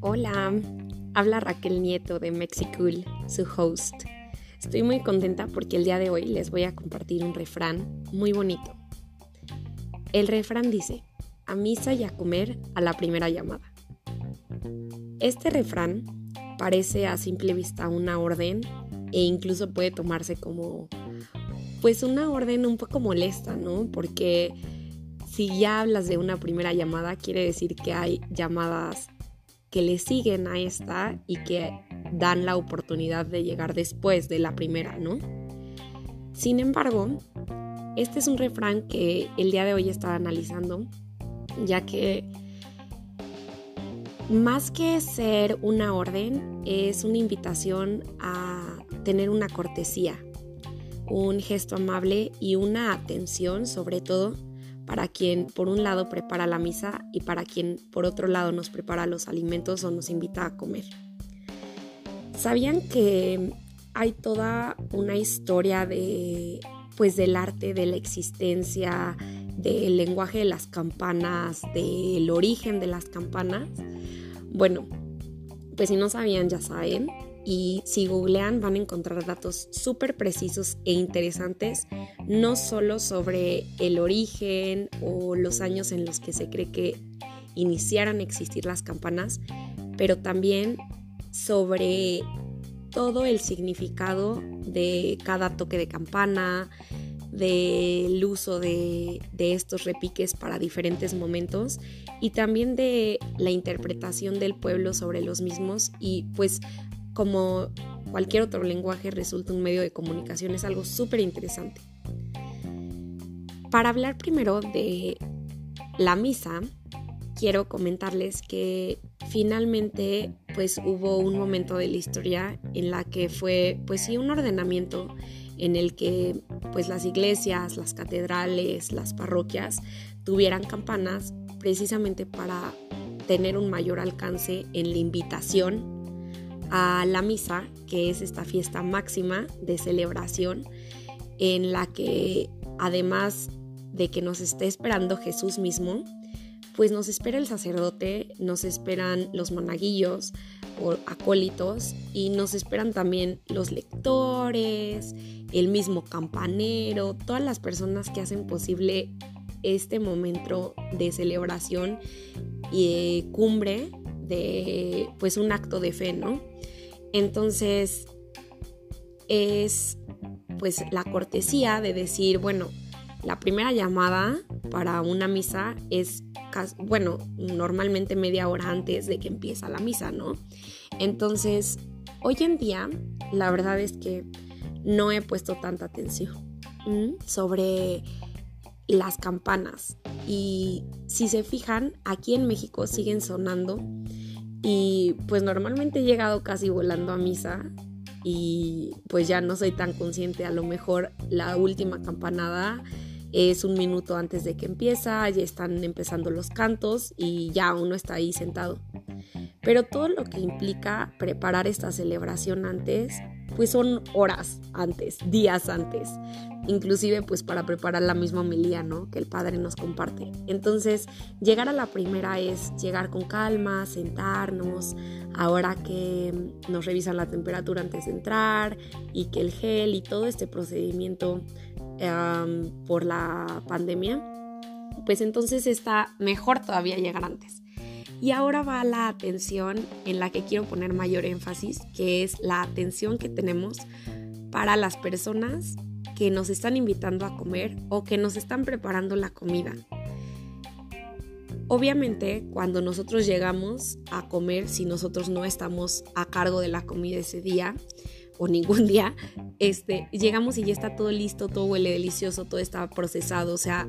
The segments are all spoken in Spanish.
Hola, habla Raquel Nieto de Mexicool, su host. Estoy muy contenta porque el día de hoy les voy a compartir un refrán muy bonito. El refrán dice, a misa y a comer a la primera llamada. Este refrán parece a simple vista una orden e incluso puede tomarse como pues una orden un poco molesta, ¿no? Porque si ya hablas de una primera llamada, quiere decir que hay llamadas que le siguen a esta y que dan la oportunidad de llegar después de la primera, ¿no? Sin embargo, este es un refrán que el día de hoy estaba analizando, ya que más que ser una orden, es una invitación a tener una cortesía, un gesto amable y una atención sobre todo para quien por un lado prepara la misa y para quien por otro lado nos prepara los alimentos o nos invita a comer. ¿Sabían que hay toda una historia de pues del arte, de la existencia, del lenguaje de las campanas, del origen de las campanas? Bueno, pues si no sabían ya saben, y si googlean van a encontrar datos súper precisos e interesantes, no solo sobre el origen o los años en los que se cree que iniciaran a existir las campanas, pero también sobre todo el significado de cada toque de campana, del uso de, de, estos repiques para diferentes momentos y también de la interpretación del pueblo sobre los mismos y pues como cualquier otro lenguaje resulta un medio de comunicación, es algo súper interesante. Para hablar primero de la misa, quiero comentarles que finalmente pues hubo un momento de la historia en la que fue pues sí un ordenamiento en el que pues las iglesias, las catedrales, las parroquias tuvieran campanas precisamente para tener un mayor alcance en la invitación a la misa, que es esta fiesta máxima de celebración en la que además de que nos esté esperando Jesús mismo, pues nos espera el sacerdote, nos esperan los monaguillos o acólitos y nos esperan también los lectores, el mismo campanero, todas las personas que hacen posible este momento de celebración y cumbre de pues un acto de fe, ¿no? Entonces es pues la cortesía de decir, bueno, la primera llamada para una misa es, bueno, normalmente media hora antes de que empieza la misa, ¿no? Entonces, hoy en día, la verdad es que no he puesto tanta atención sobre las campanas. Y si se fijan, aquí en México siguen sonando y pues normalmente he llegado casi volando a misa y pues ya no soy tan consciente. A lo mejor la última campanada es un minuto antes de que empieza, ya están empezando los cantos y ya uno está ahí sentado. Pero todo lo que implica preparar esta celebración antes, pues son horas antes, días antes inclusive pues para preparar la misma homilía, ¿no? Que el Padre nos comparte. Entonces, llegar a la primera es llegar con calma, sentarnos, ahora que nos revisan la temperatura antes de entrar y que el gel y todo este procedimiento por la pandemia, pues entonces está mejor todavía llegar antes. Y ahora va la atención en la que quiero poner mayor énfasis, que es la atención que tenemos para las personas que nos están invitando a comer o que nos están preparando la comida. Obviamente, cuando nosotros llegamos a comer, si nosotros no estamos a cargo de la comida ese día o ningún día, este, llegamos y ya está todo listo, todo huele delicioso, todo está procesado, o sea,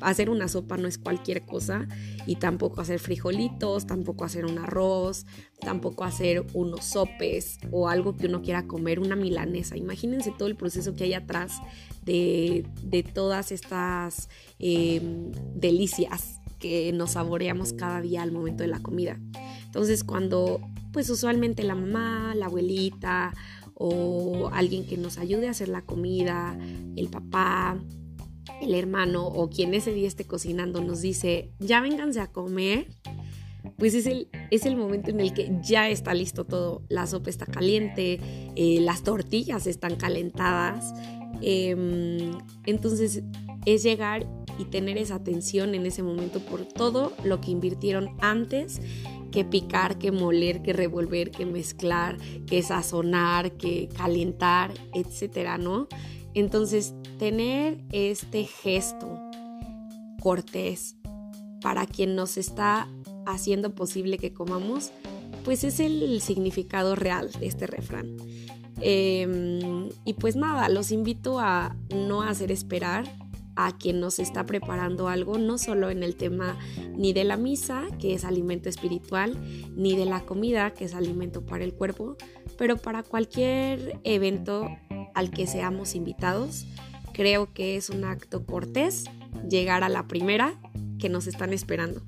hacer una sopa no es cualquier cosa y tampoco hacer frijolitos, tampoco hacer un arroz, tampoco hacer unos sopes o algo que uno quiera comer, una milanesa. Imagínense todo el proceso que hay atrás de, todas estas em, delicias que nos saboreamos cada día al momento de la comida. Entonces cuando pues usualmente la mamá, la abuelita o alguien que nos ayude a hacer la comida, el papá, el hermano o quien ese día esté cocinando nos dice, ya vénganse a comer, pues es el, es el momento en el que ya está listo todo. La sopa está caliente, eh, las tortillas están calentadas. Em, entonces es llegar y tener esa atención en ese momento por todo lo que invirtieron antes que picar, que moler, que revolver, que mezclar, que sazonar, que calentar, etcétera, ¿no? Entonces, tener este gesto cortés para quien nos está haciendo posible que comamos, pues es el significado real de este refrán. Em, y pues nada, los invito a no hacer esperar a quien nos está preparando algo, no solo en el tema ni de la misa, que es alimento espiritual, ni de la comida, que es alimento para el cuerpo, pero para cualquier evento al que seamos invitados, creo que es un acto cortés llegar a la primera que nos están esperando.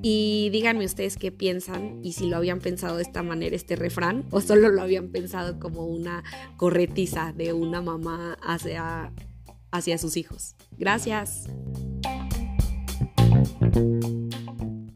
Y díganme ustedes qué piensan y si lo habían pensado de esta manera este refrán o solo lo habían pensado como una corretiza de una mamá hacia hacia sus hijos. Gracias.